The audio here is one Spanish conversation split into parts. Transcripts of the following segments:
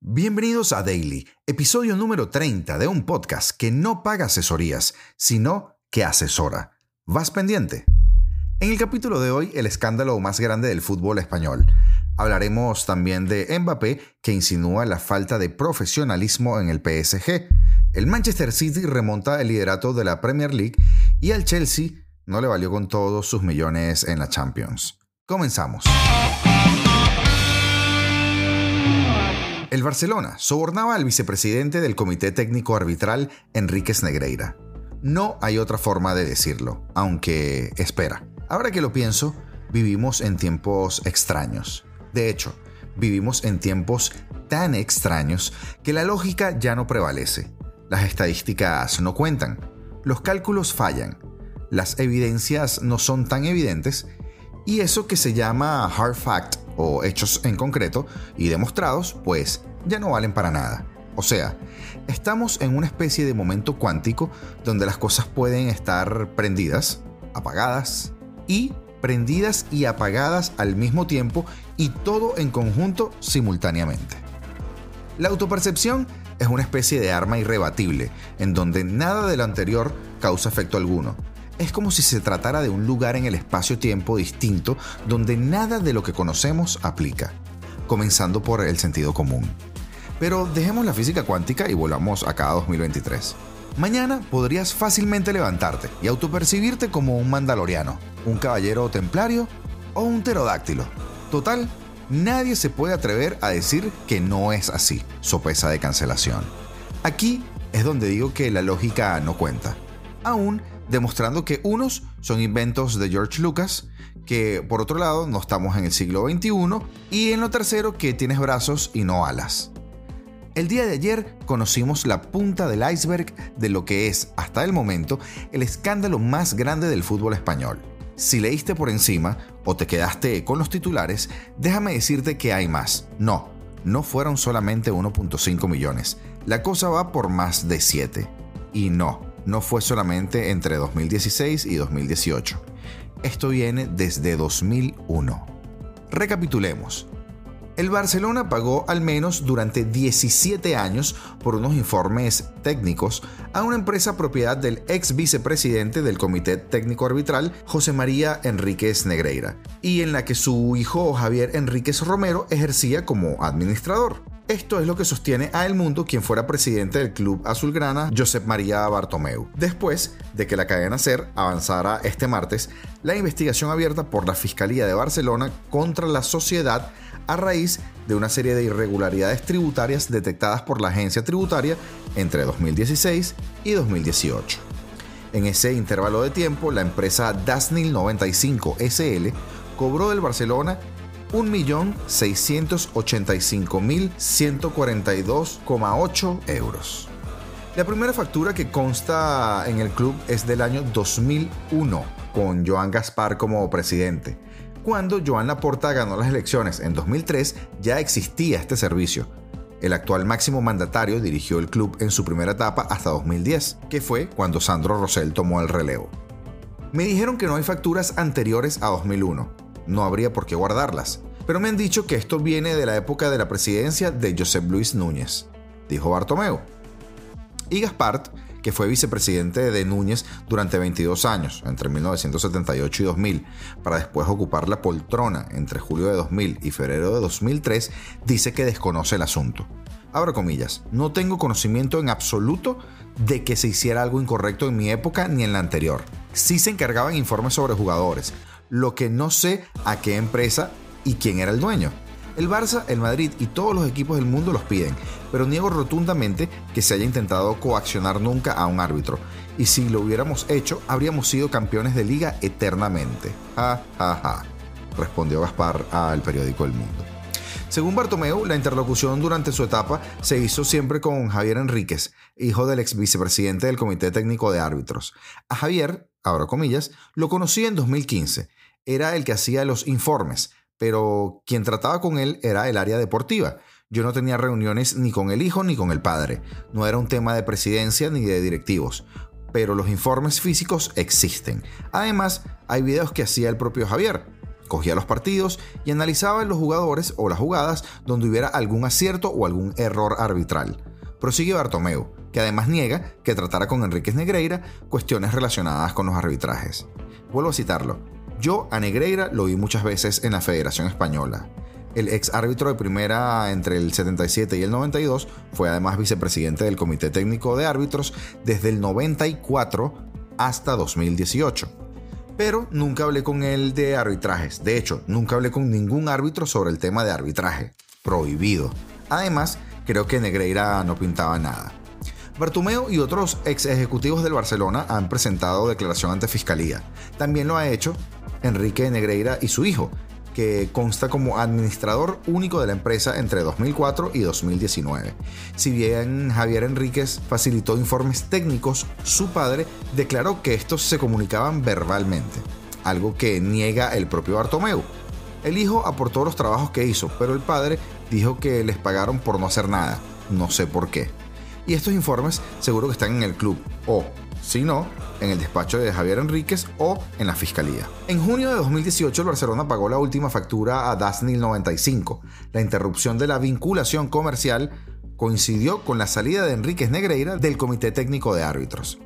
Bienvenidos a Daily, episodio número 30 de un podcast que no paga asesorías, sino que asesora. ¿Vas pendiente? En el capítulo de hoy, el escándalo más grande del fútbol español. Hablaremos también de Mbappé, que insinúa la falta de profesionalismo en el PSG. El Manchester City remonta el liderato de la Premier League y al Chelsea no le valió con todos sus millones en la Champions. Comenzamos. El Barcelona sobornaba al vicepresidente del Comité Técnico Arbitral, Enríquez Negreira. No hay otra forma de decirlo, aunque espera. Ahora que lo pienso, vivimos en tiempos extraños. De hecho, vivimos en tiempos tan extraños que la lógica ya no prevalece. Las estadísticas no cuentan, los cálculos fallan, las evidencias no son tan evidentes y eso que se llama hard fact o hechos en concreto y demostrados, pues ya no valen para nada. O sea, estamos en una especie de momento cuántico donde las cosas pueden estar prendidas, apagadas y prendidas y apagadas al mismo tiempo y todo en conjunto simultáneamente. La autopercepción es una especie de arma irrebatible, en donde nada de lo anterior causa efecto alguno, es como si se tratara de un lugar en el espacio-tiempo distinto donde nada de lo que conocemos aplica, comenzando por el sentido común. Pero dejemos la física cuántica y volvamos a 2023. Mañana podrías fácilmente levantarte y autopercibirte como un mandaloriano, un caballero templario o un pterodáctilo. Total, nadie se puede atrever a decir que no es así, sopesa de cancelación. Aquí es donde digo que la lógica no cuenta. Aún demostrando que unos son inventos de George Lucas, que por otro lado no estamos en el siglo XXI, y en lo tercero que tienes brazos y no alas. El día de ayer conocimos la punta del iceberg de lo que es, hasta el momento, el escándalo más grande del fútbol español. Si leíste por encima o te quedaste con los titulares, déjame decirte que hay más. No, no fueron solamente 1.5 millones. La cosa va por más de 7. Y no, no fue solamente entre 2016 y 2018. Esto viene desde 2001. Recapitulemos. El Barcelona pagó al menos durante 17 años por unos informes técnicos a una empresa propiedad del ex vicepresidente del Comité Técnico Arbitral, José María Enríquez Negreira, y en la que su hijo Javier Enríquez Romero ejercía como administrador. Esto es lo que sostiene a El Mundo quien fuera presidente del club azulgrana, Josep María Bartomeu. Después de que la cadena SER avanzara este martes la investigación abierta por la Fiscalía de Barcelona contra la sociedad a raíz de una serie de irregularidades tributarias detectadas por la agencia tributaria entre 2016 y 2018. En ese intervalo de tiempo, la empresa Dasnil 95 SL cobró del Barcelona 1.685.142,8 euros. La primera factura que consta en el club es del año 2001, con Joan Gaspar como presidente. Cuando Joan Laporta ganó las elecciones en 2003, ya existía este servicio. El actual máximo mandatario dirigió el club en su primera etapa hasta 2010, que fue cuando Sandro Rosell tomó el relevo. Me dijeron que no hay facturas anteriores a 2001 no habría por qué guardarlas. Pero me han dicho que esto viene de la época de la presidencia de Josep Luis Núñez, dijo Bartomeu. Y Gaspart, que fue vicepresidente de Núñez durante 22 años, entre 1978 y 2000, para después ocupar la poltrona entre julio de 2000 y febrero de 2003, dice que desconoce el asunto. Abro comillas, no tengo conocimiento en absoluto de que se hiciera algo incorrecto en mi época ni en la anterior. Sí se encargaban informes sobre jugadores, lo que no sé a qué empresa y quién era el dueño. El Barça, el Madrid y todos los equipos del mundo los piden, pero niego rotundamente que se haya intentado coaccionar nunca a un árbitro. Y si lo hubiéramos hecho, habríamos sido campeones de liga eternamente. Ja, ja, ja, respondió Gaspar al periódico El Mundo. Según Bartomeu, la interlocución durante su etapa se hizo siempre con Javier Enríquez, hijo del ex vicepresidente del Comité Técnico de Árbitros. A Javier, abro comillas, lo conocí en 2015 era el que hacía los informes, pero quien trataba con él era el área deportiva. Yo no tenía reuniones ni con el hijo ni con el padre. No era un tema de presidencia ni de directivos. Pero los informes físicos existen. Además, hay videos que hacía el propio Javier. cogía los partidos y analizaba los jugadores o las jugadas donde hubiera algún acierto o algún error arbitral. Prosigue Bartomeu, además niega que tratara con Enríquez Negreira cuestiones relacionadas con los arbitrajes. Vuelvo a citarlo. Yo a Negreira lo vi muchas veces en la Federación Española. El ex árbitro de primera entre el 77 y el 92 fue además vicepresidente del Comité Técnico de Árbitros desde el 94 hasta 2018. Pero nunca hablé con él de arbitrajes. De hecho, nunca hablé con ningún árbitro sobre el tema de arbitraje. Prohibido. Además, creo que Negreira no pintaba nada. Bartumeo y otros ex ejecutivos del Barcelona han presentado declaración ante Fiscalía. También lo ha hecho Enrique Negreira y su hijo, que consta como administrador único de la empresa entre 2004 y 2019. Si bien Javier Enríquez facilitó informes técnicos, su padre declaró que estos se comunicaban verbalmente, algo que niega el propio Bartomeu. El hijo aportó los trabajos que hizo, pero el padre dijo que les pagaron por no hacer nada, no sé por qué. Y estos informes seguro que están en el club, o, si no, en el despacho de Javier Enríquez o en la fiscalía. En junio de 2018, el Barcelona pagó la última factura a Dasnil 95. La interrupción de la vinculación comercial coincidió con la salida de Enríquez Negreira del Comité Técnico de Árbitros.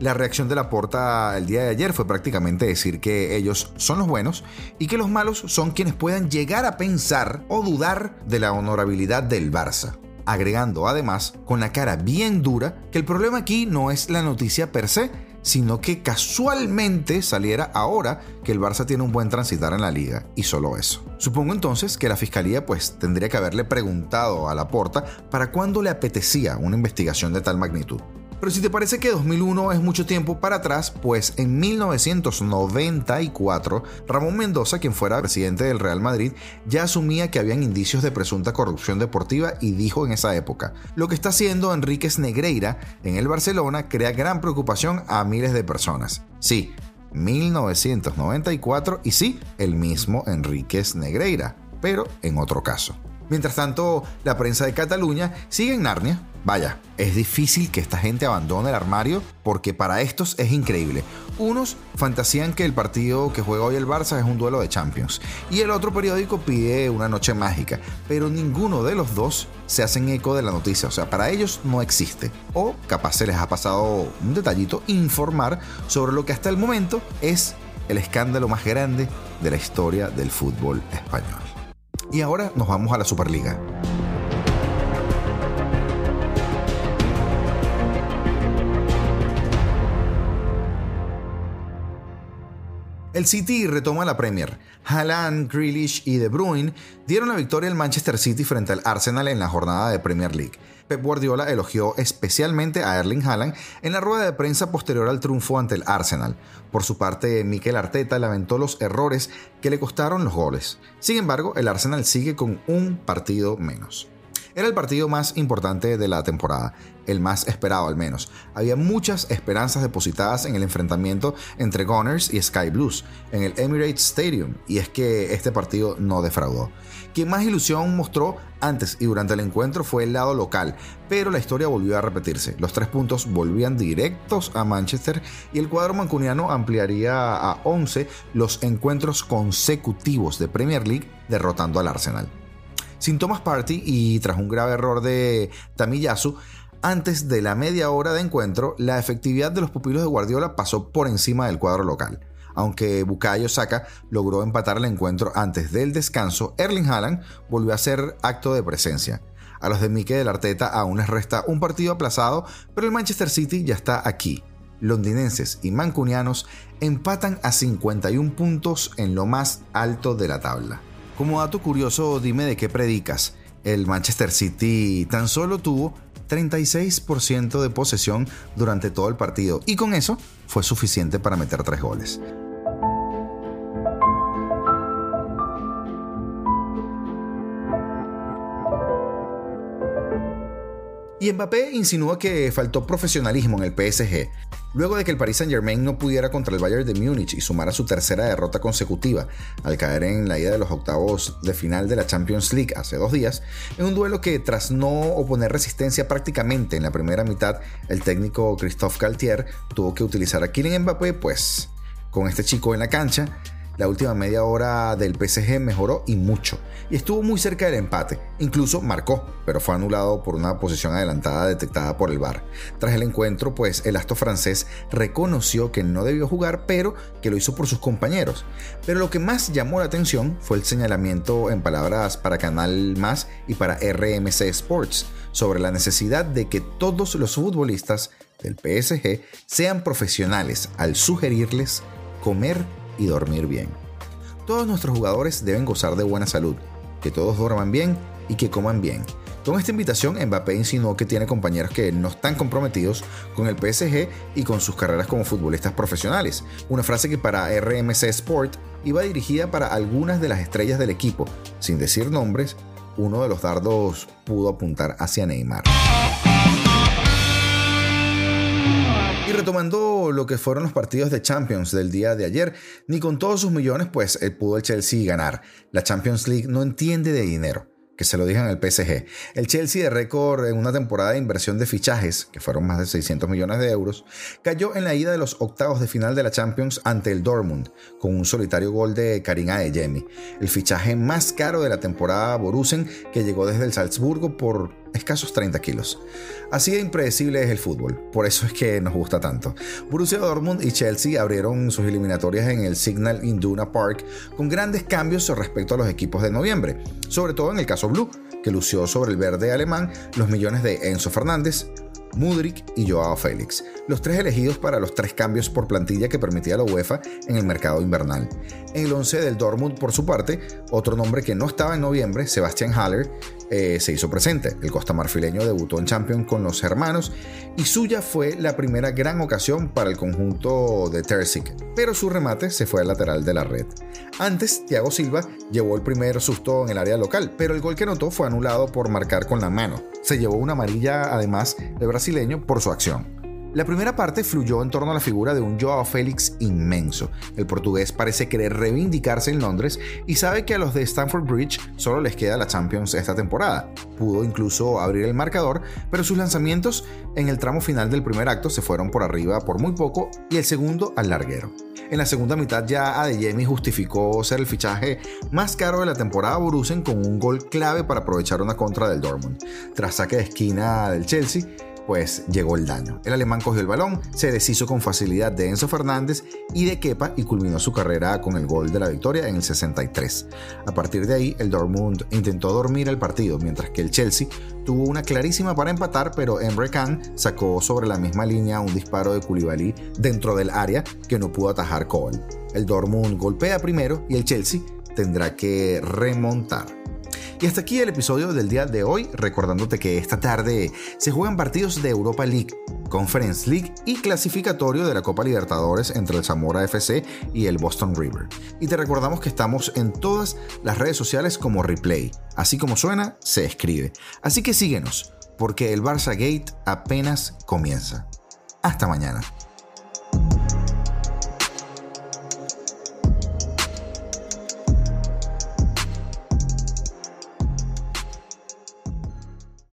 La reacción de la Porta el día de ayer fue prácticamente decir que ellos son los buenos y que los malos son quienes puedan llegar a pensar o dudar de la honorabilidad del Barça agregando además con la cara bien dura que el problema aquí no es la noticia per se, sino que casualmente saliera ahora que el Barça tiene un buen transitar en la liga y solo eso. Supongo entonces que la fiscalía pues tendría que haberle preguntado a la porta para cuándo le apetecía una investigación de tal magnitud. Pero si te parece que 2001 es mucho tiempo para atrás, pues en 1994 Ramón Mendoza, quien fuera presidente del Real Madrid, ya asumía que habían indicios de presunta corrupción deportiva y dijo en esa época, lo que está haciendo Enríquez Negreira en el Barcelona crea gran preocupación a miles de personas. Sí, 1994 y sí, el mismo Enríquez Negreira, pero en otro caso. Mientras tanto, la prensa de Cataluña sigue en Narnia. Vaya, es difícil que esta gente abandone el armario porque para estos es increíble. Unos fantasían que el partido que juega hoy el Barça es un duelo de Champions y el otro periódico pide una noche mágica, pero ninguno de los dos se hacen eco de la noticia, o sea, para ellos no existe. O capaz se les ha pasado un detallito informar sobre lo que hasta el momento es el escándalo más grande de la historia del fútbol español. Y ahora nos vamos a la Superliga. El City retoma la Premier. Haaland, Grealish y De Bruyne dieron la victoria al Manchester City frente al Arsenal en la jornada de Premier League. Pep Guardiola elogió especialmente a Erling Haaland en la rueda de prensa posterior al triunfo ante el Arsenal. Por su parte, Mikel Arteta lamentó los errores que le costaron los goles. Sin embargo, el Arsenal sigue con un partido menos. Era el partido más importante de la temporada, el más esperado al menos. Había muchas esperanzas depositadas en el enfrentamiento entre Gunners y Sky Blues en el Emirates Stadium, y es que este partido no defraudó. Quien más ilusión mostró antes y durante el encuentro fue el lado local, pero la historia volvió a repetirse. Los tres puntos volvían directos a Manchester y el cuadro mancuniano ampliaría a 11 los encuentros consecutivos de Premier League derrotando al Arsenal sin Thomas Party y tras un grave error de Tamiyasu, antes de la media hora de encuentro, la efectividad de los pupilos de Guardiola pasó por encima del cuadro local. Aunque Bukayo Saka logró empatar el encuentro antes del descanso, Erling Haaland volvió a hacer acto de presencia. A los de Mikel Arteta aún les resta un partido aplazado, pero el Manchester City ya está aquí. Londinenses y mancunianos empatan a 51 puntos en lo más alto de la tabla. Como dato curioso, dime de qué predicas. El Manchester City tan solo tuvo 36% de posesión durante todo el partido y con eso fue suficiente para meter tres goles. Y Mbappé insinúa que faltó profesionalismo en el PSG, luego de que el Paris Saint-Germain no pudiera contra el Bayern de Múnich y sumara su tercera derrota consecutiva al caer en la ida de los octavos de final de la Champions League hace dos días, en un duelo que tras no oponer resistencia prácticamente en la primera mitad, el técnico Christophe Galtier tuvo que utilizar a Kylian Mbappé, pues con este chico en la cancha La última media hora del PSG mejoró y mucho, y estuvo muy cerca del empate, incluso marcó, pero fue anulado por una posición adelantada detectada por el VAR. Tras el encuentro, pues el astro francés reconoció que no debió jugar, pero que lo hizo por sus compañeros. Pero lo que más llamó la atención fue el señalamiento en palabras para Canal Más y para RMC Sports sobre la necesidad de que todos los futbolistas del PSG sean profesionales al sugerirles comer y dormir bien. Todos nuestros jugadores deben gozar de buena salud, que todos duerman bien y que coman bien. Con esta invitación, Mbappé insinuó que tiene compañeros que no están comprometidos con el PSG y con sus carreras como futbolistas profesionales. Una frase que para RMC Sport iba dirigida para algunas de las estrellas del equipo. Sin decir nombres, uno de los dardos pudo apuntar hacia Neymar. Retomando lo que fueron los partidos de Champions del día de ayer, ni con todos sus millones pues eh, pudo el Chelsea ganar. La Champions League no entiende de dinero que se lo digan al PSG. El Chelsea de récord en una temporada de inversión de fichajes, que fueron más de 600 millones de euros, cayó en la ida de los octavos de final de la Champions ante el Dortmund, con un solitario gol de Karim Adeyemi, el fichaje más caro de la temporada Borussen que llegó desde el Salzburgo por escasos 30 kilos. Así de impredecible es el fútbol, por eso es que nos gusta tanto. Borussia Dortmund y Chelsea abrieron sus eliminatorias en el Signal Induna Park con grandes cambios respecto a los equipos de noviembre, sobre todo en el caso Blue, que lució sobre el verde alemán los millones de Enzo Fernández, Mudrik y Joao Félix, los tres elegidos para los tres cambios por plantilla que permitía la UEFA en el mercado invernal. En el 11 del Dortmund, por su parte, otro nombre que no estaba en noviembre, Sebastian Haller, eh, se hizo presente. El costa marfileño debutó en Champions con los hermanos y suya fue la primera gran ocasión para el conjunto de Terzic, pero su remate se fue al lateral de la red. Antes, Thiago Silva llevó el primer susto en el área local, pero el gol que anotó fue anulado por marcar con la mano. Se llevó una amarilla además de por su acción. La primera parte fluyó en torno a la figura de un Joao Félix inmenso. El portugués parece querer reivindicarse en Londres y sabe que a los de Stamford Bridge solo les queda la Champions esta temporada. Pudo incluso abrir el marcador, pero sus lanzamientos en el tramo final del primer acto se fueron por arriba por muy poco y el segundo al larguero. En la segunda mitad ya Adeyemi justificó ser el fichaje más caro de la temporada Borussen con un gol clave para aprovechar una contra del Dortmund. Tras saque de esquina del Chelsea, pues llegó el daño. El alemán cogió el balón, se deshizo con facilidad de Enzo Fernández y de Kepa y culminó su carrera con el gol de la victoria en el 63. A partir de ahí, el Dortmund intentó dormir el partido, mientras que el Chelsea tuvo una clarísima para empatar, pero Emre Can sacó sobre la misma línea un disparo de Koulibaly dentro del área que no pudo atajar Cole. El Dortmund golpea primero y el Chelsea tendrá que remontar. Y hasta aquí el episodio del día de hoy, recordándote que esta tarde se juegan partidos de Europa League, Conference League y clasificatorio de la Copa Libertadores entre el Zamora FC y el Boston River. Y te recordamos que estamos en todas las redes sociales como Replay. Así como suena, se escribe. Así que síguenos, porque el Barça Gate apenas comienza. Hasta mañana.